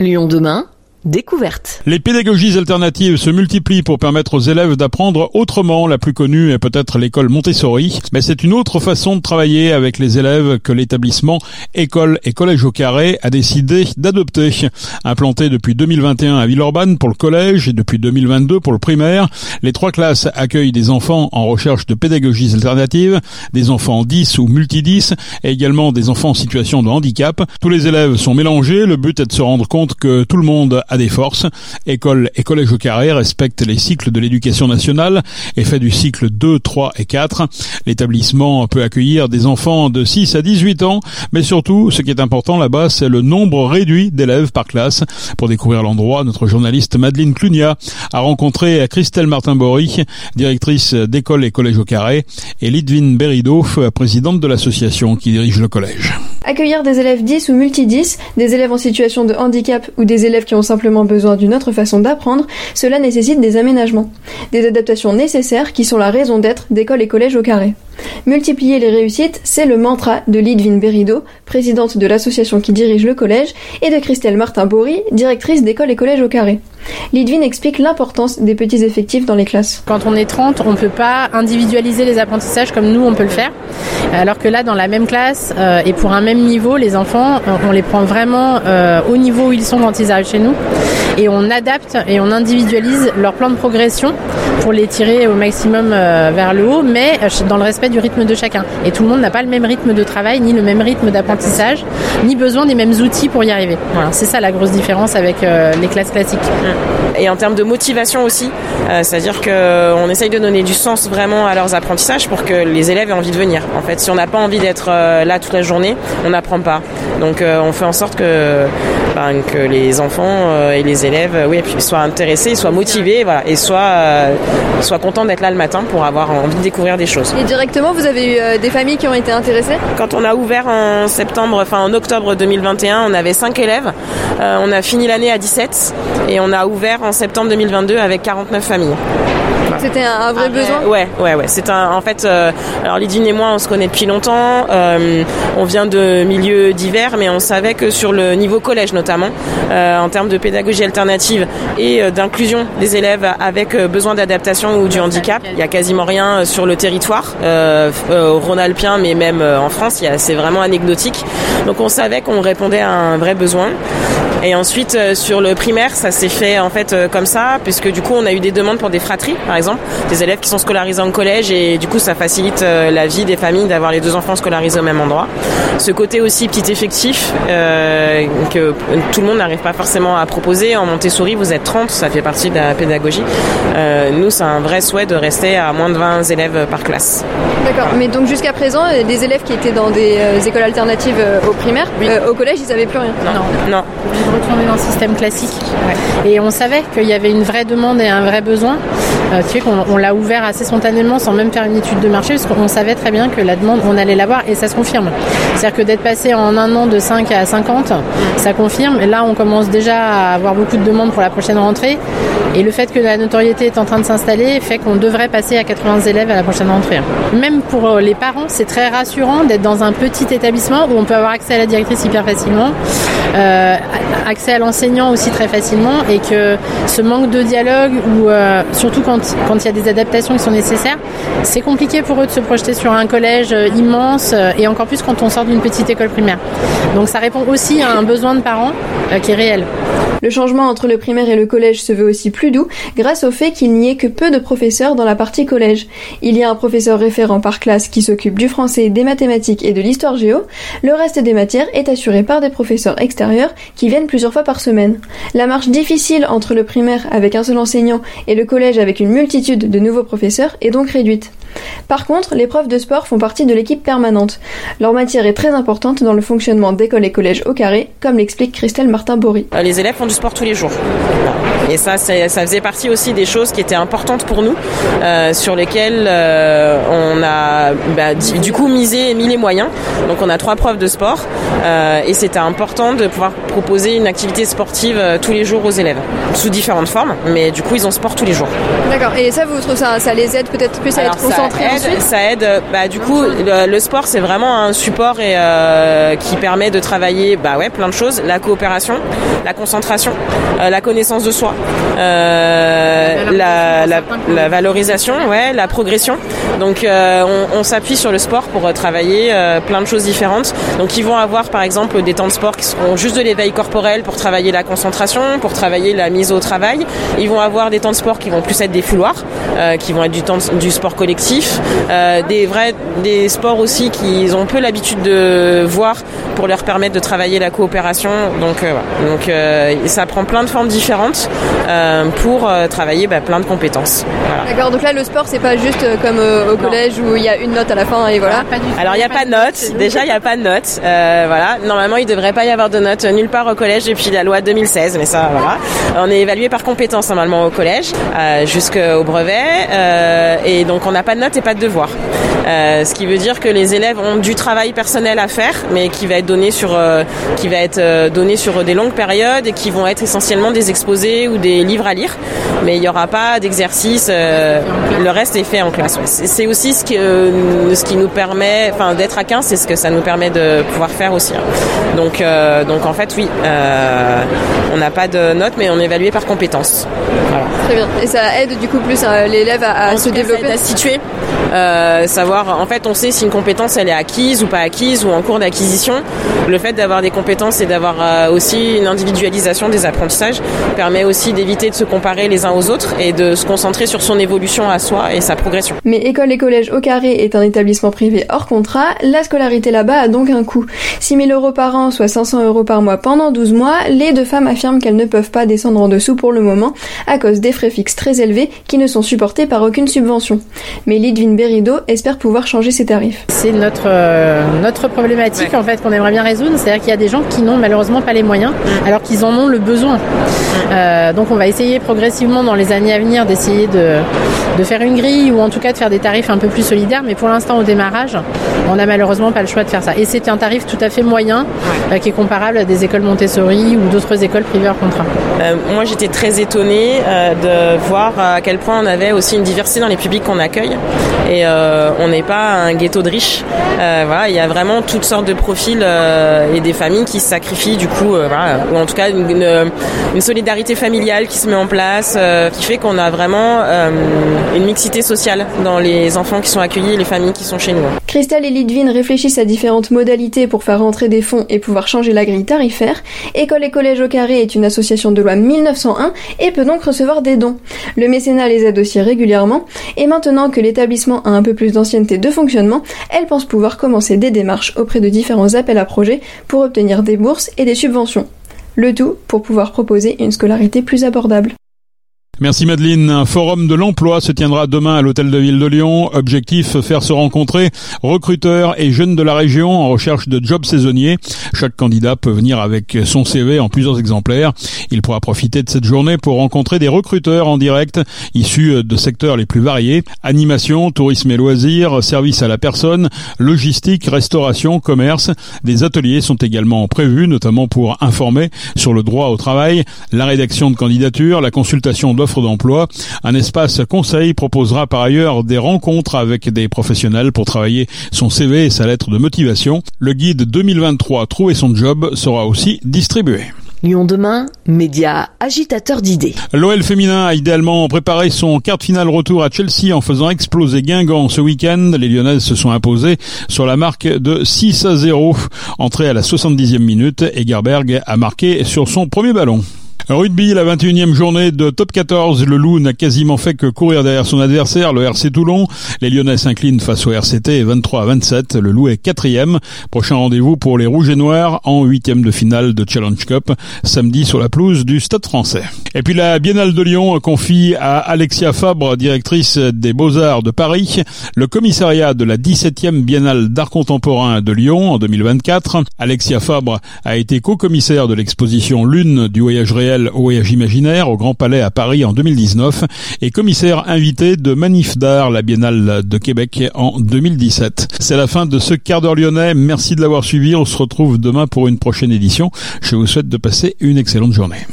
Lyon demain Découverte. Les pédagogies alternatives se multiplient pour permettre aux élèves d'apprendre autrement. La plus connue est peut-être l'école Montessori, mais c'est une autre façon de travailler avec les élèves que l'établissement École et Collège au Carré a décidé d'adopter. Implanté depuis 2021 à Villeurbanne pour le collège et depuis 2022 pour le primaire, les trois classes accueillent des enfants en recherche de pédagogies alternatives, des enfants 10 ou multi-10 et également des enfants en situation de handicap. Tous les élèves sont mélangés. Le but est de se rendre compte que tout le monde des forces. École et collège au carré respectent les cycles de l'éducation nationale et fait du cycle 2, 3 et 4. L'établissement peut accueillir des enfants de 6 à 18 ans, mais surtout, ce qui est important là-bas, c'est le nombre réduit d'élèves par classe. Pour découvrir l'endroit, notre journaliste Madeleine Clunia a rencontré Christelle Martin-Bory, directrice d'école et collège au carré, et Lidvin Berido, présidente de l'association qui dirige le collège. Accueillir des élèves 10 ou multi-10, des élèves en situation de handicap ou des élèves qui ont simplement besoin d'une autre façon d'apprendre, cela nécessite des aménagements, des adaptations nécessaires qui sont la raison d'être d'école et collège au carré. Multiplier les réussites, c'est le mantra de Lidvin Berido, présidente de l'association qui dirige le collège, et de Christelle Martin-Bory, directrice d'école et collège au carré. Lidvin explique l'importance des petits effectifs dans les classes. Quand on est 30, on ne peut pas individualiser les apprentissages comme nous, on peut le faire. Alors que là, dans la même classe euh, et pour un même niveau, les enfants, on les prend vraiment euh, au niveau où ils sont quand ils arrivent chez nous. Et on adapte et on individualise leur plan de progression pour les tirer au maximum euh, vers le haut, mais dans le respect du rythme de chacun. Et tout le monde n'a pas le même rythme de travail, ni le même rythme d'apprentissage, ni besoin des mêmes outils pour y arriver. Voilà, c'est ça la grosse différence avec les classes classiques. Et en termes de motivation aussi, euh, c'est-à-dire qu'on essaye de donner du sens vraiment à leurs apprentissages pour que les élèves aient envie de venir. En fait, si on n'a pas envie d'être euh, là toute la journée, on n'apprend pas. Donc euh, on fait en sorte que, ben, que les enfants et les élèves oui, puis soient intéressés, soient motivés voilà, et soient, soient contents d'être là le matin pour avoir envie de découvrir des choses. Et directement, vous avez eu des familles qui ont été intéressées? Quand on a ouvert en septembre, enfin en octobre 2021, on avait 5 élèves. on a fini l'année à 17 et on a ouvert en septembre 2022 avec 49 familles. C'était un, vrai besoin? Ouais, ouais, ouais. C'est un, en fait, euh, alors Lydine et moi, on se connaît depuis longtemps. Euh, on vient de milieux divers, mais on savait que sur le niveau collège notamment, euh, en termes de pédagogie alternative et d'inclusion des élèves avec besoin d'adaptation ou du handicap, il y a quasiment rien sur le territoire au Rhône-Alpien, mais même en France, c'est vraiment anecdotique. Donc on savait qu'on répondait à un vrai besoin. Et ensuite, sur le primaire, ça s'est fait en fait comme ça, puisque du coup, on a eu des demandes pour des fratries, par exemple, des élèves qui sont scolarisés en collège, et du coup, ça facilite euh, la vie des familles d'avoir les deux enfants scolarisés au même endroit. Ce côté aussi petit effectif euh, que tout le monde n'arrive pas forcément à proposer. En Montessori, vous êtes 30, ça fait partie de la pédagogie. Euh, nous, c'est un vrai souhait de rester à moins de 20 élèves par classe. D'accord, mais donc jusqu'à présent, des élèves qui étaient dans des écoles alternatives au primaire, au collège, ils n'avaient plus rien? Non, non. non. Retourner dans le système classique. Et on savait qu'il y avait une vraie demande et un vrai besoin. Euh, tu sais qu'on on, l'a ouvert assez spontanément sans même faire une étude de marché parce qu'on savait très bien que la demande, on allait l'avoir et ça se confirme. C'est-à-dire que d'être passé en un an de 5 à 50, ça confirme. Là, on commence déjà à avoir beaucoup de demandes pour la prochaine rentrée. Et le fait que la notoriété est en train de s'installer fait qu'on devrait passer à 80 élèves à la prochaine rentrée. Même pour euh, les parents, c'est très rassurant d'être dans un petit établissement où on peut avoir accès à la directrice hyper facilement, euh, accès à l'enseignant aussi très facilement et que ce manque de dialogue ou euh, surtout quand quand il y a des adaptations qui sont nécessaires, c'est compliqué pour eux de se projeter sur un collège euh, immense euh, et encore plus quand on sort d'une petite école primaire. Donc ça répond aussi à un besoin de parents euh, qui est réel. Le changement entre le primaire et le collège se veut aussi plus doux grâce au fait qu'il n'y ait que peu de professeurs dans la partie collège. Il y a un professeur référent par classe qui s'occupe du français, des mathématiques et de l'histoire géo. Le reste des matières est assuré par des professeurs extérieurs qui viennent plusieurs fois par semaine. La marche difficile entre le primaire avec un seul enseignant et le collège avec une multitude de nouveaux professeurs est donc réduite. Par contre, les profs de sport font partie de l'équipe permanente. Leur matière est très importante dans le fonctionnement d'écoles et collèges au carré, comme l'explique Christelle Martin-Bory. Euh, les élèves font du sport tous les jours. Et ça, ça faisait partie aussi des choses qui étaient importantes pour nous, euh, sur lesquelles euh, on a bah, du coup misé, mis les moyens. Donc on a trois profs de sport, et c'était important de pouvoir proposer une activité sportive tous les jours aux élèves, sous différentes formes, mais du coup ils ont sport tous les jours. D'accord. Et ça, vous trouvez ça, ça les aide peut-être plus à être concentrés ça aide, ça aide. Bah du coup, le, sport c'est vraiment un support et qui permet de travailler, bah ouais, plein de choses, la coopération, la concentration, la connaissance de soi, la, la, la, valorisation, ouais, la progression. Donc on, on s'appuie sur le sport pour travailler plein de choses différentes. Donc ils vont avoir par exemple des temps de sport qui seront juste de l'éveil corporel pour travailler la concentration, pour travailler la mise au travail. Ils vont avoir des temps de sport qui vont plus être des fouloirs, euh, qui vont être du temps du sport collectif, euh, des vrais des sports aussi qu'ils ont peu l'habitude de voir pour leur permettre de travailler la coopération. Donc euh, donc ça prend plein de formes différentes pour travailler bah, plein de compétences. D'accord. Donc là le sport c'est pas juste comme au collège où il y a une note à la fin et voilà. Alors il n'y a pas de note. Déjà il n'y a pas de note. voilà. Normalement il devrait pas y avoir de notes nulle part au collège depuis la loi 2016, mais ça voilà. On est évalué par compétences normalement au collège euh, jusqu'au brevet euh, et donc on n'a pas de notes et pas de devoirs. Euh, ce qui veut dire que les élèves ont du travail personnel à faire, mais qui va être donné sur qui va être donné sur des longues périodes et qui vont être essentiellement des exposés ou des livres à lire. Mais il n'y aura pas d'exercice. le reste est fait en classe. C'est aussi ce qui, ce qui nous permet, enfin d'être à 15, c'est ce que ça nous permet de pouvoir faire aussi. Hein. Donc donc en fait oui, on n'a pas de notes, mais on est évalué par compétences. Très bien. Et ça aide du coup plus euh, l'élève à, se développer, à situer, euh, savoir. En fait, on sait si une compétence elle est acquise ou pas acquise ou en cours d'acquisition. Le fait d'avoir des compétences et d'avoir euh, aussi une individualisation des apprentissages permet aussi d'éviter de se comparer les uns aux autres et de se concentrer sur son évolution à soi et sa progression. Mais école et collège au carré est un établissement privé hors contrat. La scolarité là-bas a donc un coût. 6 000 euros par an, soit 500 euros par mois pendant 12 mois. Les deux femmes affirment qu'elles ne peuvent pas descendre en dessous pour le moment à cause des frais fixes très élevés qui ne sont supportés par aucune subvention. Mais Lidvin Berido espère pouvoir changer ses tarifs. C'est notre, euh, notre problématique en fait qu'on aimerait bien résoudre, c'est-à-dire qu'il y a des gens qui n'ont malheureusement pas les moyens alors qu'ils en ont le besoin. Euh, donc on va essayer progressivement dans les années à venir d'essayer de, de faire une grille ou en tout cas de faire des tarifs un peu plus solidaires, mais pour l'instant au démarrage, on n'a malheureusement pas le choix de faire ça. Et c'est un tarif tout à fait moyen euh, qui est comparable à des écoles Montessori ou d'autres écoles privées hors contrat. moi j'étais très étonnée de voir à quel point on avait aussi une diversité dans les publics qu'on accueille. Et euh, on n'est pas un ghetto de riches. Euh, voilà, il y a vraiment toutes sortes de profils euh, et des familles qui se sacrifient du coup, ou en tout cas une, solidarité familiale qui se met en place, qui fait qu'on a vraiment une mixité sociale dans les enfants qui sont accueillis et les familles qui sont chez nous. Christelle et Lidvine réfléchissent à différentes modalités pour faire rentrer des fonds et pouvoir changer la grille tarifaire. École et Collège au Carré est une association de loi 1901 et peut donc recevoir des dons. Le mécénat les aide aussi régulièrement, et maintenant que l'établissement a un peu plus d'ancienneté de fonctionnement, elle pense pouvoir commencer des démarches auprès de différents appels à projets pour obtenir des bourses et des subventions. Le tout pour pouvoir proposer une scolarité plus abordable. Merci Madeleine. Un forum de l'emploi se tiendra demain à l'hôtel de ville de Lyon. Objectif, faire se rencontrer recruteurs et jeunes de la région en recherche de jobs saisonniers. Chaque candidat peut venir avec son CV en plusieurs exemplaires. Il pourra profiter de cette journée pour rencontrer des recruteurs en direct issus de secteurs les plus variés. Animation, tourisme et loisirs, services à la personne, logistique, restauration, commerce. Des ateliers sont également prévus, notamment pour informer sur le droit au travail, la rédaction de candidatures, la consultation de d'emploi. Un espace conseil proposera par ailleurs des rencontres avec des professionnels pour travailler son CV et sa lettre de motivation. Le guide 2023 Trouver son job sera aussi distribué. Lyon demain, média agitateur d'idées. L'OL féminin a idéalement préparé son quart de finale retour à Chelsea en faisant exploser Guingamp ce week-end. Les Lyonnaises se sont imposées sur la marque de 6 à 0. Entrée à la 70e minute, Egerberg a marqué sur son premier ballon. Rugby, la 21e journée de top 14. Le Loup n'a quasiment fait que courir derrière son adversaire, le RC Toulon. Les Lyonnais s'inclinent face au RCT 23 à 27. Le Loup est quatrième. Prochain rendez-vous pour les Rouges et Noirs en huitième de finale de Challenge Cup, samedi sur la pelouse du Stade français. Et puis la Biennale de Lyon confie à Alexia Fabre, directrice des Beaux-Arts de Paris, le commissariat de la 17e Biennale d'Art Contemporain de Lyon en 2024. Alexia Fabre a été co-commissaire de l'exposition Lune du voyage réel au voyage imaginaire au Grand Palais à Paris en 2019 et commissaire invité de Manif d'Art, la Biennale de Québec en 2017. C'est la fin de ce quart d'heure lyonnais. Merci de l'avoir suivi. On se retrouve demain pour une prochaine édition. Je vous souhaite de passer une excellente journée.